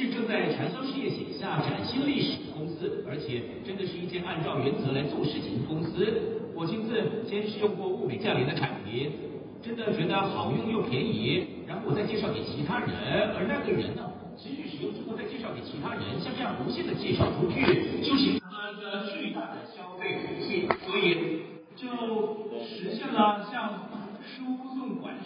是正在传销事业写下崭新历史的公司，而且真的是一间按照原则来做事情的公司。我亲自先试用过物美价廉的产品，真的觉得好用又便宜，然后我再介绍给其他人，而那个人呢，持续使用之后再介绍给其他人，像这样无限的介绍出去，就形成了一个巨大的消费体系，所以就实现了像书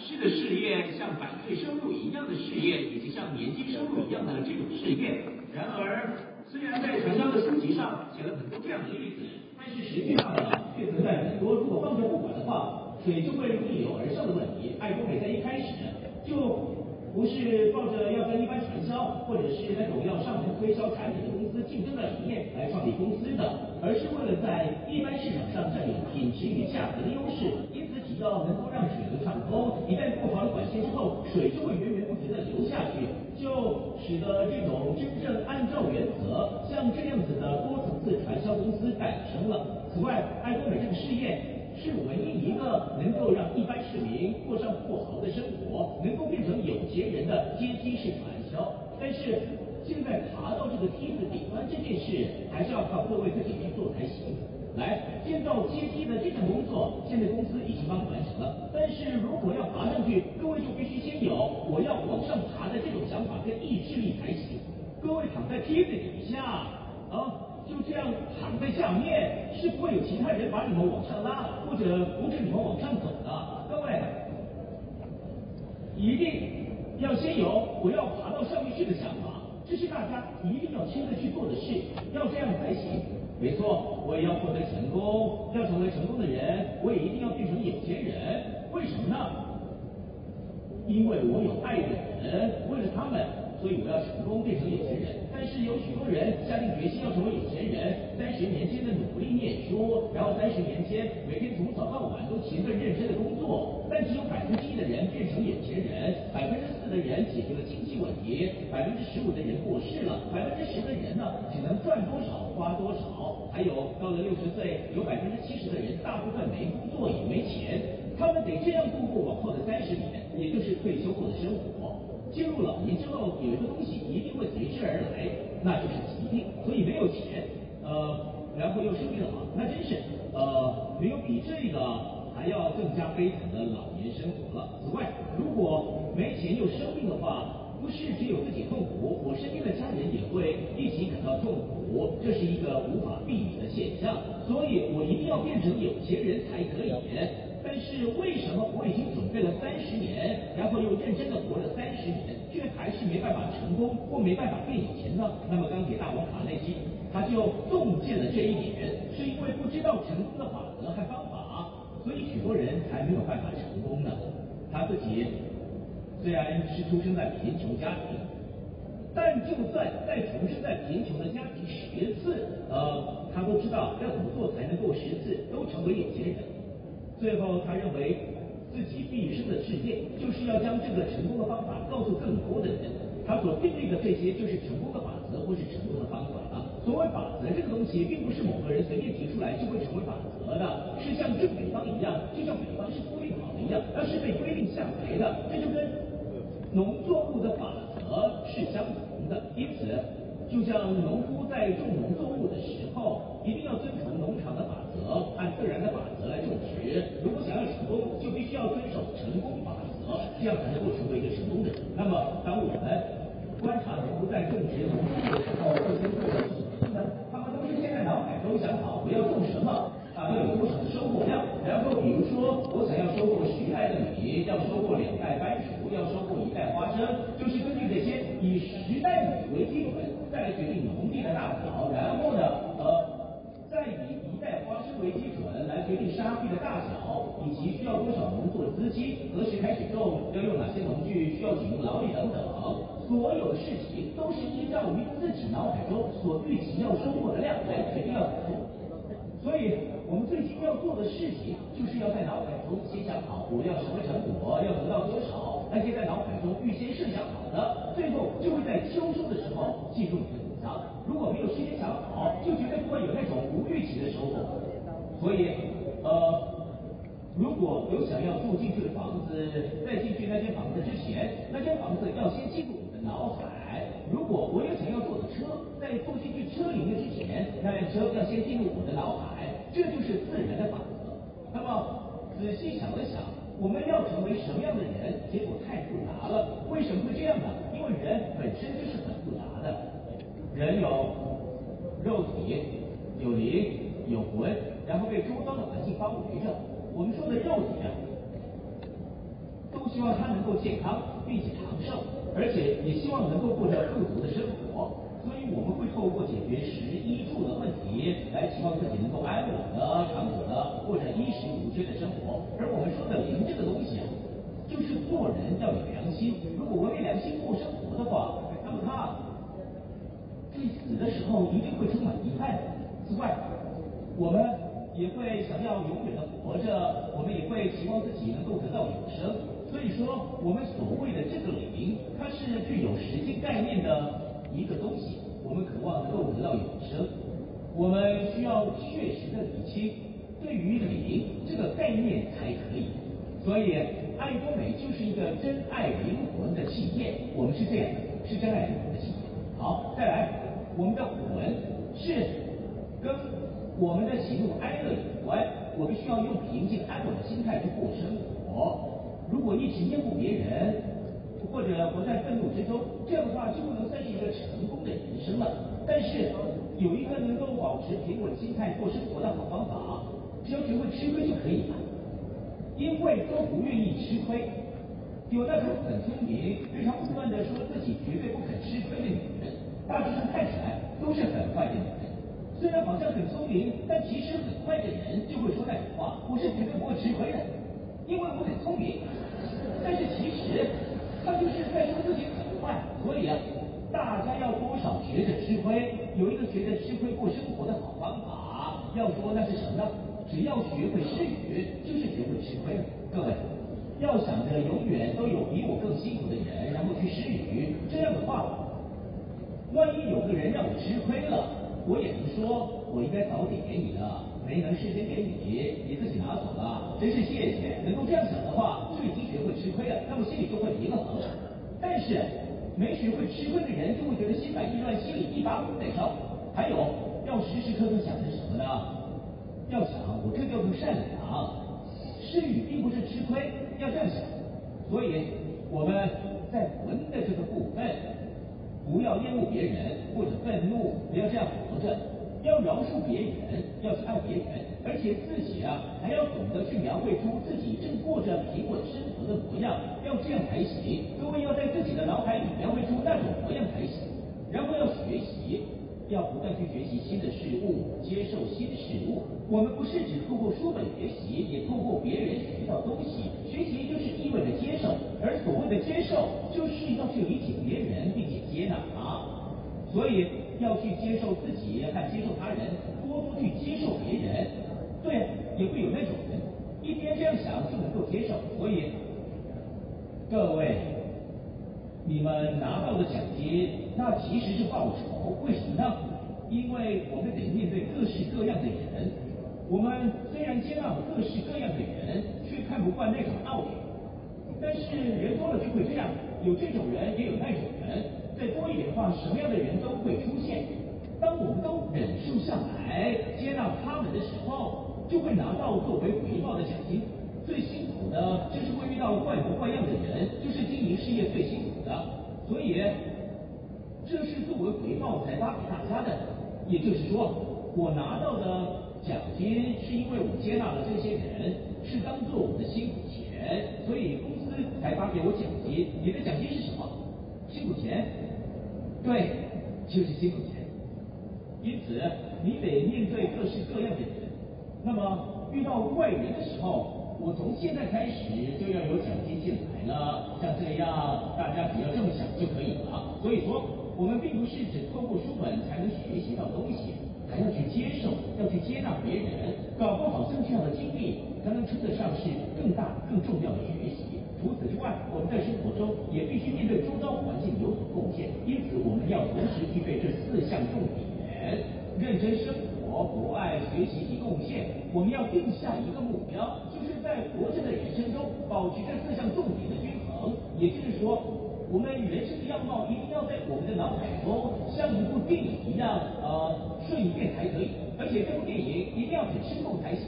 式的事业，像版税收入一样的事业，以及像年金收入一样的这种事业。然而，虽然在传销的书籍上写了很多这样的例子，但是实际上呢，却存在很多如果放着不管的话，水就会逆流而上的问题。爱多美在一开始就。不是抱着要跟一般传销或者是那种要上门推销产品的公司竞争的理念来创立公司的，而是为了在一般市场上占有品质与价格的优势。只要能够让水流畅通，一旦布好了管线之后，水就会源源不绝的流下去，就使得这种真正按照原则像这样子的多层次传销公司诞生了。此外，爱多美这个事业。是唯一一个能够让一般市民过上富豪的生活，能够变成有钱人的阶梯式传销。但是现在爬到这个梯子顶端这件事，还是要靠各位自己去做才行。来，建造阶梯的这项工作，现在公司已经帮你完成了。但是如果要爬上去，各位就必须先有我要往上爬的这种想法跟意志力才行。各位躺在梯子底下啊。就这样躺在下面，是不会有其他人把你们往上拉，或者扶着你们往上走的。各位，一定要先有我要爬到上面去的想法，这是大家一定要亲自去做的事，要这样才行。没错，我也要获得成功，要成为成功的人，我也一定要变成有钱人。为什么呢？因为我有爱的人，为了他们。所以我要成功变成有钱人，但是有许多人下定决心要成为有钱人，三十年间的努力念书，然后三十年间每天从早到晚都勤奋认真的工作，但只有百分之一的人变成有钱人，百分之四的人解决了经济问题，百分之十五的人过世了，百分之十的人呢只能赚多少花多少，还有到了六十岁，有百分之七十的人大部分没工作也没钱，他们得这样度过往后的三十年，也就是退休后的生活。进入老年之后，有一个东西一定会随之而来，那就是疾病。所以没有钱，呃，然后又生病了，那真是呃，没有比这个还要更加悲惨的老年生活了。此外，如果没钱又生病的话，不是只有自己痛苦，我身边的家人也会一起感到痛苦，这是一个无法避免的现象。所以我一定要变成有钱人才可以。但是为什么我已经准备了三十年，然后又认真的活了三十年，却还是没办法成功或没办法变有钱呢？那么钢铁大王卡内基他就洞见了这一点，是因为不知道成功的法则和方法，所以许多人才没有办法成功呢。他自己虽然是出生在贫穷家庭，但就算在出生在贫穷的家庭十次，呃，他都知道要怎么做才能够十次都成为有钱人。最后，他认为自己毕生的志业就是要将这个成功的方法告诉更多的人。他所定立的这些就是成功的法则或是成功的方法啊。所谓法则这个东西，并不是某个人随便提出来就会成为法则的，是像正北方一样，就像北方是规定好的一样，而是被规定下来的。这就跟农作物的法则是相同的。因此，就像农夫在种农作物的时候，一定要遵从农场的法则，按自然的法则来种植。如果想要成功，就必须要遵守成功法则，这样才能够成为一个成功的人。那么，当我们观察农夫在种植农作物的时候，会先做的是什么呢？他们都是先在脑海中想好我要种什么，啊，要有多少的收获量。然后，比如说，我想要收获十袋的米，要收获两袋番薯，要收获一袋花生，就是根据这些以十袋米为基准。再来决定农地的大小，然后呢，呃，再以一袋花生为基准来决定沙地的大小，以及需要多少农作资金，何时开始种，要用哪些农具，需要请用劳力等等。所有的事情都是依照于自己脑海中所预期要收获的量来决定要怎么做。所以我们最近要做的事情，就是要在脑海中先想好我要什么成果，要得到多少。那些在脑海中预先设想好的，最后就会在秋收的时候进入你的谷仓。如果没有事先想好，就绝对不会有那种无预期的收获。所以，呃，如果有想要住进去的房子，在进去那间房子之前，那间房子要先进入你的脑海。如果我有想要坐的车，在坐进去车里面之前，那辆车要先进入我的脑海，这就是自然的法则。那么仔细想了想，我们要成为什么样的人？结果太复杂了。为什么会这样呢？因为人本身就是很复杂的。人有肉体，有灵，有魂，然后被周遭的环境包围着。我们说的肉体啊，都希望它能够健康并且长寿，而且也希望能够过着富足的生活。所以我们会透过解决食衣住的问题，来希望自己能够安稳的、长久的过着衣食无缺的生活。而我们说的灵这个东西啊，就是做人要有良心。如果违背良心过生活的话，那么他在死的时候一定会充满遗憾。此外，我们也会想要永远的活着，我们也会期望自己能够得到永生。所以说，我们所谓的这个灵，它是具有实际概念的一个东西。我们渴望能够得到永生，我们需要确实的理清对于灵这个概念才可以。所以，爱多美就是一个真爱灵魂的信念。我们是这样，是真爱灵魂的信念。好，再来，我们的魂是跟我们的喜怒哀乐有关。我们需要用平静安稳的心态去过生活。如果一直厌恶别人，或者活在愤怒之中，这样的话就不能算是一个成功的人生了。但是有一个能够保持平稳心态过生活的好方法，只要学会吃亏就可以了。因为都不愿意吃亏，有那种很聪明、日常不断的说自己绝对不肯吃亏的女人，大致上看起来。虽然好像很聪明，但其实很坏的人就会说那种话：我是绝对不会吃亏的。因为我很聪明，但是其实他就是在说自己很坏，所以啊，大家要多少学着吃亏，有一个学着吃亏过生活的好方法。要说那是什么呢？只要学会施予，就是学会吃亏。各位，要想着永远都有比我更辛苦的人，然后去施予，这样的话，万一有个人让我吃亏了，我也能说我应该早点给你的。没能事先给你，你自己拿走了，真是谢谢。能够这样想的话，就已经学会吃亏了，那么心里就会平衡。但是没学会吃亏的人，就会觉得心烦意乱，心里一把火在烧。还有，要时时刻刻想着什么呢？要想我这叫做善良，施予并不是吃亏，要这样想。所以我们在魂的这个部分，不要厌恶别人或者愤怒，不要这样活着。要饶恕别人，要去爱别人，而且自己啊还要懂得去描绘出自己正过着平稳生活的模样，要这样才行。各位要在自己的脑海里描绘出那种模样才行。然后要学习，要不断去学习新的事物，接受新事物。我们不是只透过书本学习，也透过别人学到东西。学习就是意味着接受，而所谓的接受，就是要去理解别人，并且接纳他。所以。要去接受自己和接受他人，多多去接受别人。对，也会有那种人，一边这样想就能够接受。所以，各位，你们拿到的奖金，那其实是报酬。为什么呢？因为我们得面对各式各样的人。我们虽然接纳了各式各样的人，却看不惯那种道理。但是人多了就会这样，有这种人，也有那种人。再多一点的话，什么样的人都会出现。当我们都忍受下来，接纳他们的时候，就会拿到作为回报的奖金。最辛苦的就是会遇到怪模怪样的人，就是经营事业最辛苦。所以，这是作为回报才发给大家的。也就是说，我拿到的奖金是因为我接纳了这些人，是当做我的辛苦钱，所以公司才发给我奖金。你的奖金是什么？辛苦钱。对，就是辛苦钱。因此，你得面对各式各样的人。那么，遇到怪人的时候，我从现在开始就要有奖金进来了。像这样，大家只要这么想就可以了。所以说，我们并不是只透过书本才能学习到东西，还要去接受，要去接纳别人。搞不好，像这样的经历才能称得上是更大、更重要的学习。除此之外，我们在生活中也必须面对周遭环境有所贡献，因此我们要同时具备这四项重点：认真生活、博爱、学习及贡献。我们要定下一个目标，就是在活着的人生中保持这四项重点的均衡。也就是说，我们人生的样貌一定要在我们的脑海中像一部电影一样，呃，顺一遍才可以，而且这部电影一定要很生动才行，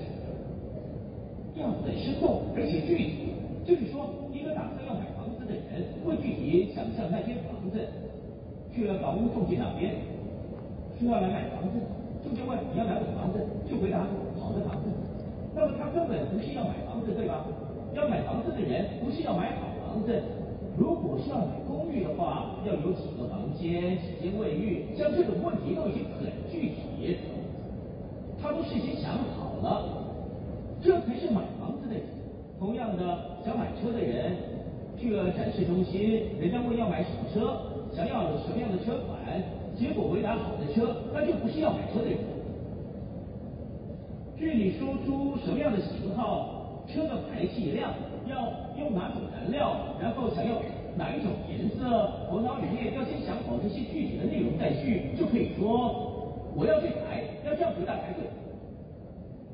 要很生动，而且具体，就是说，一个打算要买房子的人，会具体想象那间房子，去了房屋中介那边，需要来买房子，中介问你要买哪种房子，就回答好的房子，那么他根本不是要买房子，对吧？要买房子的人不是要买好房子。如果是要买公寓的话，要有几个房间、几间卫浴，像这种问题都已经很具体，他都事先想好了，这才是买房子的人。同样的，想买车的人去了展示中心，人家问要买什么车，想要什么样的车款，结果回答好的车，那就不是要买车的人。据你说出什么样的型号，车的排气量。要用哪种燃料，然后想要哪一种颜色，头脑里面要先想好这些具体的内容再去，就可以说我要这台，要这样回答才对。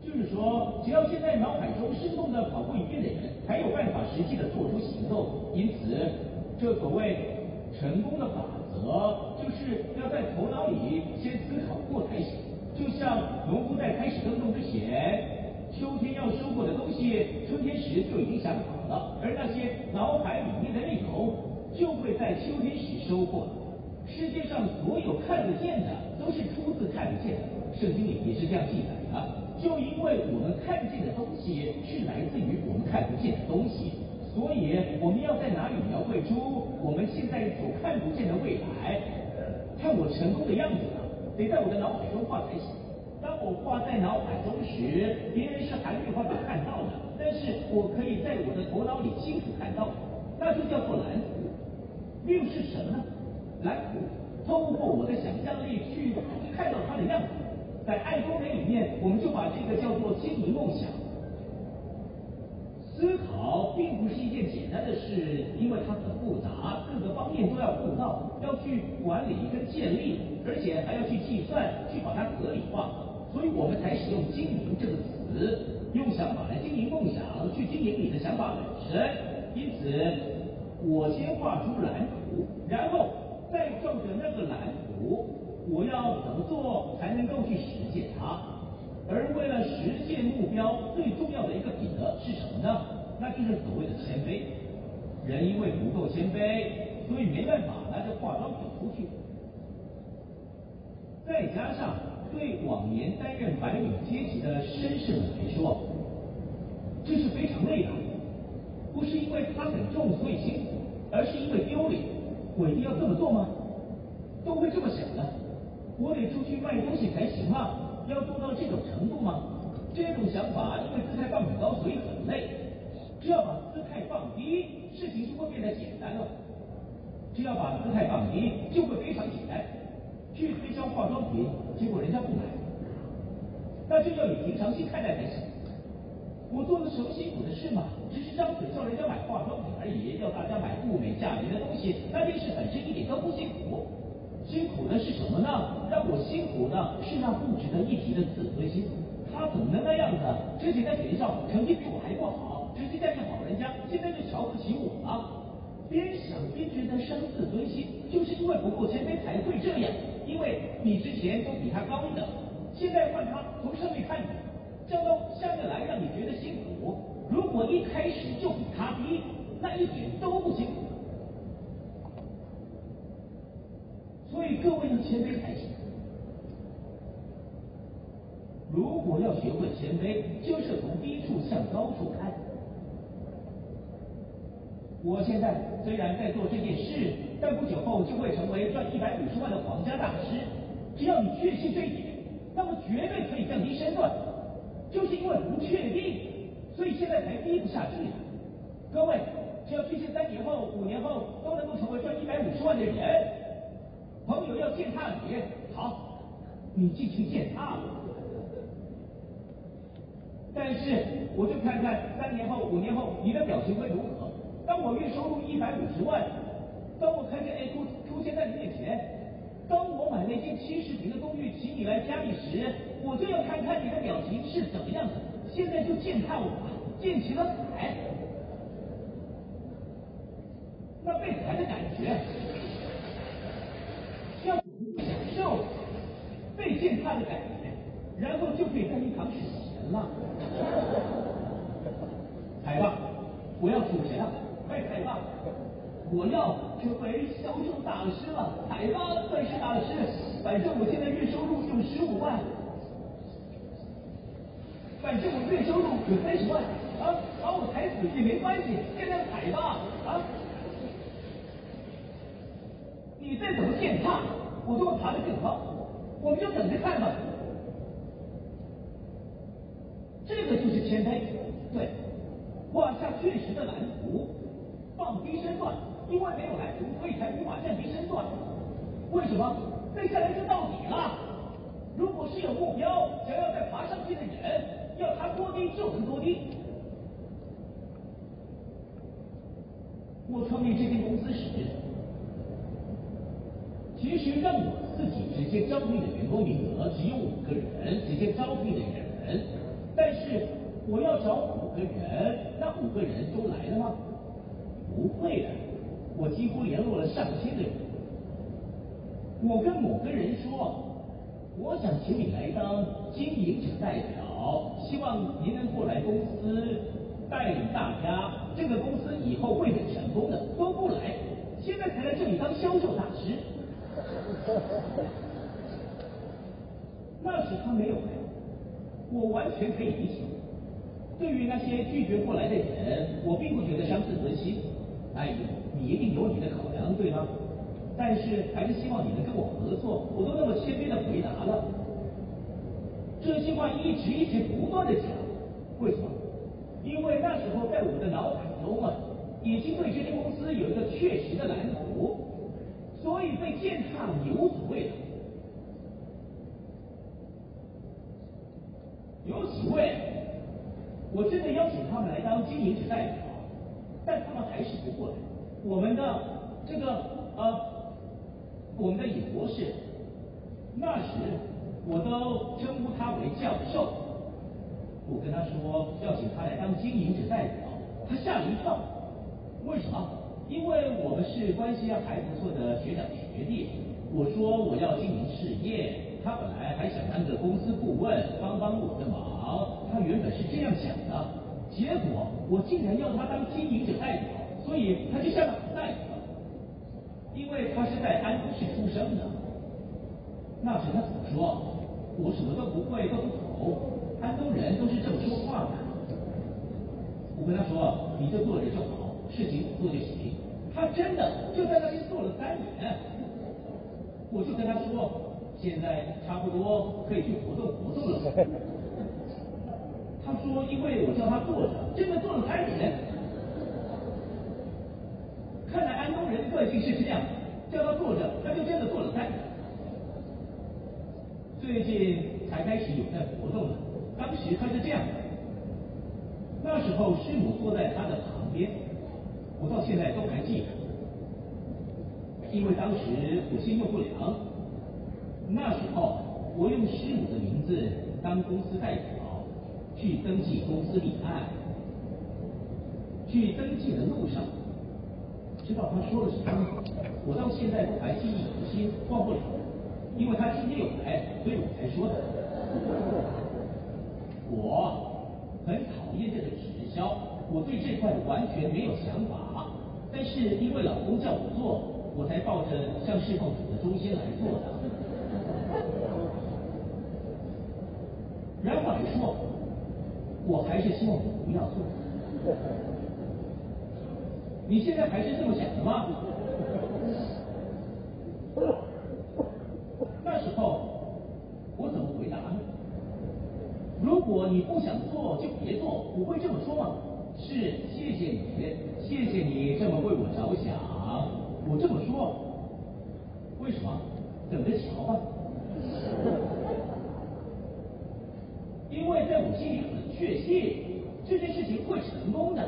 就是说，只要现在脑海中生动的跑过一遍的人，才有办法实际的做出行动。因此，这所谓成功的法则，就是要在头脑里先思考过才行。就像农夫在开始耕种之前。秋天要收获的东西，春天时就已经想好了，而那些脑海里面的内容，就会在秋天时收获。世界上所有看得见的，都是出自看不见的。圣经里也是这样记载的。就因为我们看见的东西是来自于我们看不见的东西，所以我们要在哪里描绘出我们现在所看不见的未来？看我成功的样子呢，得在我的脑海中画才行。当我画在脑海中时，别人是还没有办法看到的，但是我可以在我的头脑里清楚看到，那就叫做蓝图。又是什么呢？蓝图，通过我的想象力去看到它的样子。在爱多美里面，我们就把这个叫做经营梦想。思考并不是一件简单的事，因为它很复杂，各个方面都要顾到，要去管理跟建立，而且还要去计算，去把它合理化。所以我们才使用“经营”这个词，用想法来经营梦想，去经营你的想法本身。因此，我先画出蓝图，然后再照着那个蓝图，我要怎么做才能够去实现它？而为了实现目标，最重要的一个品德是什么呢？那就是所谓的谦卑。人因为不够谦卑，所以没办法拿着化妆品出去。再加上。对往年担任白领阶级的绅士们来说，这是非常累的。不是因为他很重所以辛苦，而是因为丢脸。我一定要这么做吗？都会这么想的。我得出去卖东西才行吗？要做到这种程度吗？这种想法因为姿态放很高，所以很累。只要把姿态放低，事情就会变得简单了。只要把姿态放低，就会非常简单。去推销化妆品，结果人家不买，那就要以平常心看待才行。我做了什么辛苦的事吗？只是张嘴叫人家买化妆品而已，要大家买物美价廉的东西，那件事本身一点都不辛苦。辛苦的是什么呢？让我辛苦的是那不值得一提的自尊心。他怎么能那样子？之前在学校成绩比我还不好，直接带上好人家，现在就瞧不起我了。边想边觉得伤自尊心，就是因为不够谦卑才会这样。因为你之前都比他高一等，现在换他从上面看你，降到下面来让你觉得辛苦。如果一开始就比他低，那一点都不辛苦。所以各位要谦卑才行。如果要学会谦卑，就是从低处向高处看。我现在虽然在做这件事，但不久后就会成为赚一百五十万的皇家大师。只要你确信这一点，那么绝对可以降低身段。就是因为不确定，所以现在才低不下去。各位，只要确信三年后、五年后都能够成为赚一百五十万的人，朋友要践踏你，好，你进去践踏。但是，我就看看三年后、五年后你的表情会如何。当我月收入一百五十万，当我看见 A 股出现在你面前，当我买那间七十平的公寓请你来家里时，我就要看看你的表情是怎么样的。现在就践踏我吧，溅起了彩。那被踩的感觉，要享受被践踏的感觉，然后就可以在一旁数钱了。踩吧，我要数钱了，快踩吧！我要成为销售大师了，踩吧，算是大师。反正我现在月收入有十五万，反正我月收入有三十万，啊，把我踩死也没关系，现在踩吧，啊！你再怎么践踏，我都要爬得更高，我们就等着看吧。这个就是谦卑，对，画下确实的蓝图，放低身段。因为没有蓝图，所以才无法降低身段。为什么？再下来就到底了。如果是有目标，想要再爬上去的人，要他多低就能多低。我创立这间公司时，其实让我自己直接招聘的员工名额只有五个人，直接招聘的人。但是我要找五个人，那五个人都来了吗？不会的。我几乎联络了上千个人，我跟某个人说，我想请你来当经营者代表，希望您能过来公司带领大家，这个公司以后会很成功的。都不来，现在才来这里当销售大师。那时他没有来，我完全可以理解。对于那些拒绝过来的人，我并不觉得伤自尊心。哎呦，你一定有你的考量，对吗？但是还是希望你能跟我合作。我都那么谦卑的回答了，这句话一直一直不断的讲。为什么？因为那时候在我的脑海中啊，已经对这间公司有一个确实的蓝图，所以被践踏也无所谓了。有几位，我真的邀请他们来当经营者代表。但他们还是不过来。我们的这个呃，我们的尹博士，那时我都称呼他为教授。我跟他说要请他来当经营者代表，他吓了一跳。为什么？因为我们是关系还不错的学长学弟。我说我要经营事业，他本来还想当个公司顾问，帮帮我的忙。他原本是这样想的。结果我竟然要他当经营者代表，所以他就像个大夫。因为他是在安东市出生的。那时他怎么说？我什么都不会，都不懂。安东人都是这么说话的。我跟他说，你就坐着就好，事情做就行。他真的就在那边坐了三年。我就跟他说，现在差不多可以去活动活动了。他说：“因为我叫他坐着，真的坐了三年。看来安东人个性是这样，叫他坐着，他就真的坐了三年。最近才开始有在活动了，当时他是这样的。那时候师母坐在他的旁边，我到现在都还记得。因为当时我心动不良，那时候我用师母的名字当公司代表。”去登记公司立案，去登记的路上，知道他说了什么？我到现在都还记忆犹新，忘不了。因为他今天有来，所以我才说的。我很讨厌这个直销，我对这块完全没有想法。但是因为老公叫我做，我才抱着向侍奉主的忠心来做的。然后来说。我还是希望你不要做。你现在还是这么想的吗？那时候我怎么回答呢？如果你不想做就别做，我会这么说吗？是，谢谢你，谢谢你这么为我着想，我这么说。为什么？等着瞧吧。因为在我心里很确信这件事情会成功的，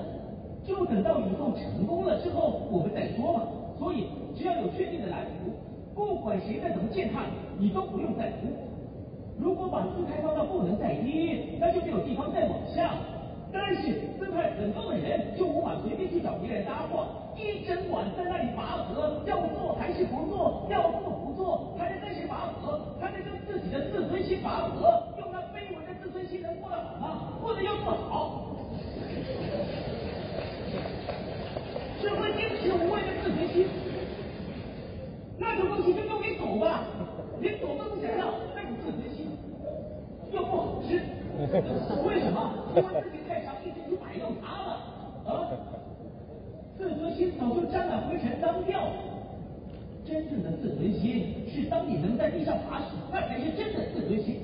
就等到以后成功了之后我们再说嘛。所以只要有确定的蓝图，不管谁再怎么践踏你，你都不用在乎。如果把姿态放到不能再低，那就没有地方再往下。但是姿态很高的人就无法随便去找别人搭话，一整晚在那里拔河，要做还。是不做，要做不做，还能跟谁拔河？还能用自己的自尊心拔河？用那卑微的自尊心能过得好吗？过得又不好。只会坚持无谓的自尊心，那种东西就丢给狗吧，连狗都不想要，那种自尊心又不好吃。为什么？因为自己太强，一直去摆弄它了啊！自尊心早就全当掉了。真正的自尊心是当你能在地上爬时，那才是真的自尊心。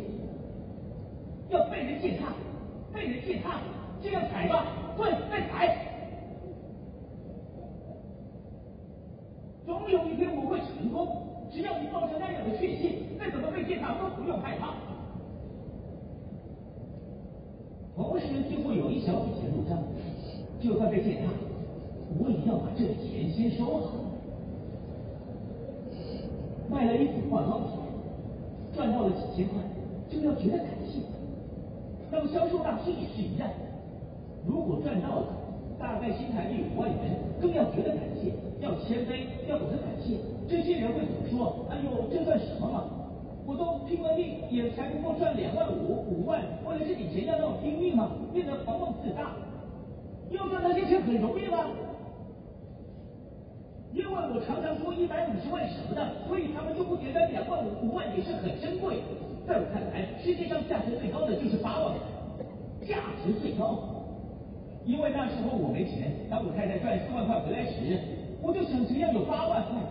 要被人践踏，被人践踏，这样踩吧，滚，再踩。总有一天我会成功，只要你抱着那样的确信，再怎么被践踏都不用害怕。同时就会有一小笔钱入账，就算被践踏，我也要把这笔钱先收好。卖了一组化妆品，赚到了几千块，就要觉得感谢。当销售大师也是一样，如果赚到了，大概新台币五万元，更要觉得感谢，要谦卑，要懂得感谢。这些人会怎么说？哎呦，这算什么嘛？我都拼了命，也才不过赚两万五、五万，为了这点钱要那么拼命吗？变得狂妄自大，要赚那些钱很容易吗？因为我常常说一百五十万什么的，所以他们就不觉得两万五、五万也是很珍贵。在我看来，世界上价值最高的就是八万，价值最高。因为那时候我没钱，当我太太赚四万块回来时，我就想只要有八万块，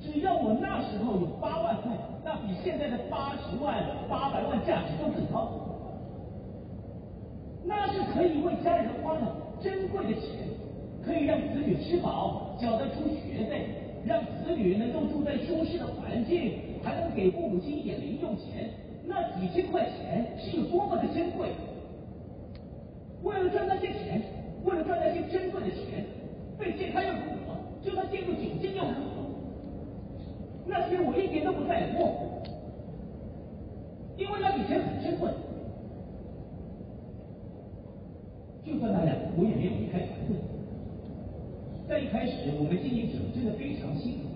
只要我那时候有八万块，那比现在的八十万、八百万价值都更高。那是可以为家人花的珍贵的钱。可以让子女吃饱，缴得出学费，让子女能够住在舒适的环境，还能给父母亲一点零用钱，那几千块钱是有多么的珍贵。为了赚那些钱，为了赚那些珍贵的钱，被践踏又如何？就算进入窘境又如何？那些我一点都不在乎，因为那笔钱很珍贵。就算那样，我也没有离开团队。开始，我们经营者真的非常辛苦。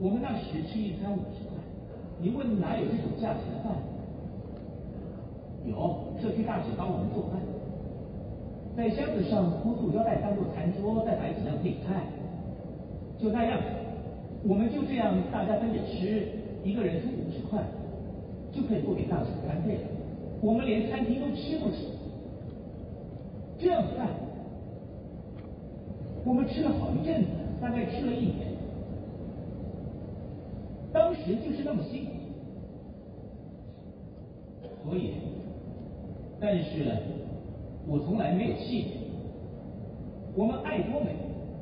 我们那时吃一餐五十块，你问哪有这种价钱的饭？有，社区大姐帮我们做饭，在箱子上铺塑胶袋当做餐桌，再摆几样配菜，就那样，我们就这样大家分着吃，一个人出五十块，就可以做给大姐干费了。我们连餐厅都吃不起，这样的饭。我们吃了好一阵子，大概吃了一年。当时就是那么辛苦，所以，但是呢，我从来没有气馁。我们爱多美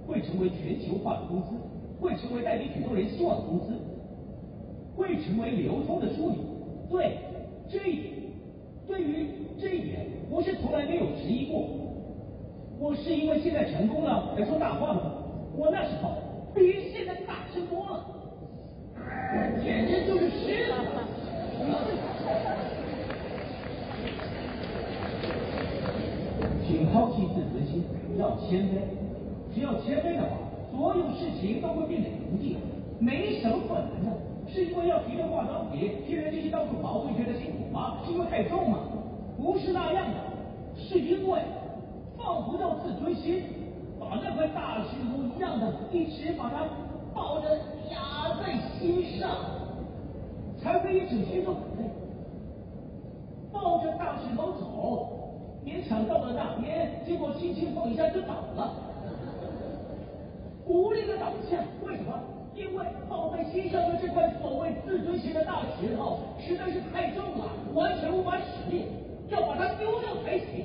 会成为全球化的公司，会成为带给许多人希望的公司，会成为流通的枢纽。对，这一点，对于这一点，我是从来没有质疑过。我是因为现在成功了才说大话吗？我那时候比现在大声多了，简直就是实了。请抛弃自尊心，要谦卑。只要谦卑的话，所有事情都会变得容易，没什么困难的。是因为要提着化妆品，提着这些到处跑，会觉得辛苦吗？是因为太重吗？不是那样的，是因为。抱不到自尊心，把那块大石头一样的，一直把它抱着压在心上，才可以整天都很累。抱着大石头走，勉强到了那边，结果轻轻碰一下就倒了，无力的倒下。为什么？因为抱在心上的这块所谓自尊心的大石头实在是太重了，完全无法使力，要把它丢掉才行。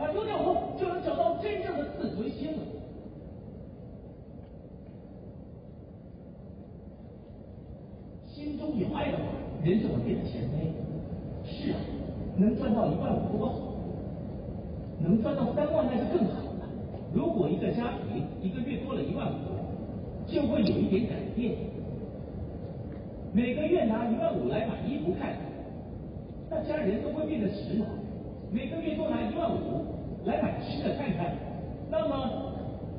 把丢掉后，就能找到真正的自尊心了。心中有爱的话，人就会变得谦卑。是啊，能赚到一万五多好，能赚到三万那就更好了。如果一个家庭一个月多了一万五，就会有一点改变。每个月拿一万五来买衣服看，那家人都会变得时髦。每个月多拿一万五来买吃的看看，那么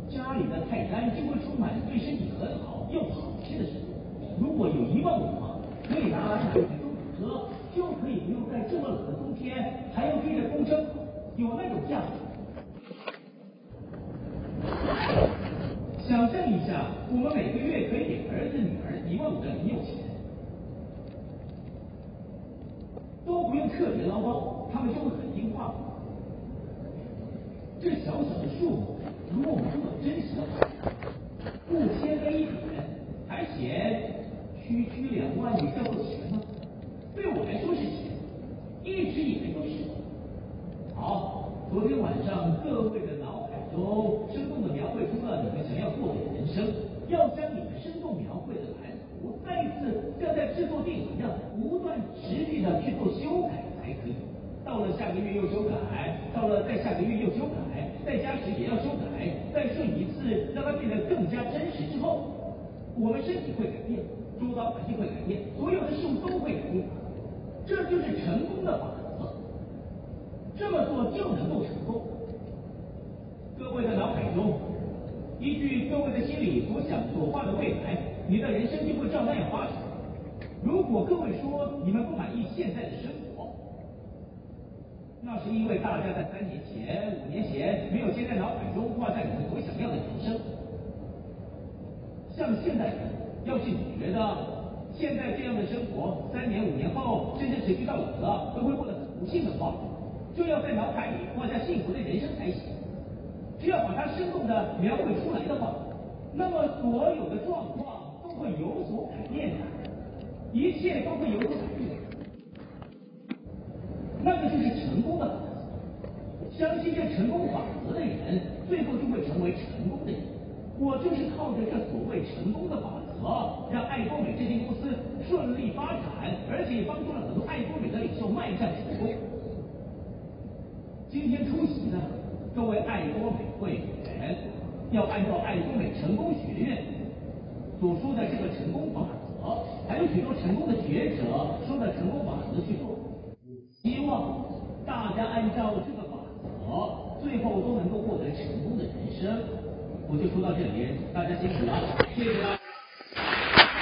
家里的菜单就会充满对身体很好又好吃的食物。如果有一万五的话，可以拿来买一台中古车，就可以不用在这么冷的冬天还要追着风筝，有那种价值。想象一下，我们每个月可以给儿子女儿一万五的零用钱，都不用特别唠叨，他们就会很话。这小小的数目，如果我们这么真实的话，不谦卑一点，还嫌区区两万你叫做钱吗？对我来说是钱，一直以来都是。好，昨天晚上各位的脑海中生动的描绘出了你们想要过的人生，要将你们生动描绘的蓝图，再次像在制作电影一样，不断持续的去做修改才可以。到了下个月又修改，到了再下个月又修改，再加时也要修改，再顺一次让它变得更加真实之后，我们身体会改变，周遭环境会改变，所有的事物都会改变，这就是成功的法则。这么做就能够成功。各位的脑海中，依据各位的心理所想所画的未来，你的人生就会照那样发展。如果各位说你们不满意现在的生活，那是因为大家在三年前、五年前没有先在脑海中画下你们所想要的人生。像现在人，要是你觉得现在这样的生活，三年、五年后甚至持续到老了都会过得很不幸的话，就要在脑海里画下幸福的人生才行。只要把它生动的描绘出来的话，那么所有的状况都会有所改变的，一切都会有所改变。那个就是成功的法则。相信这成功法则的人，最后就会成为成功的人。我就是靠着这所谓成功的法则，让爱多美这间公司顺利发展，而且也帮助了很多爱多美的领袖迈向成功。今天出席的各位爱多美会员，要按照爱多美成功学院所说的这个成功法则，还有许多成功的学者说的成功法则去做。希望大家按照这个法则，最后都能够获得成功的人生。我就说到这里，大家辛苦了，谢谢大家。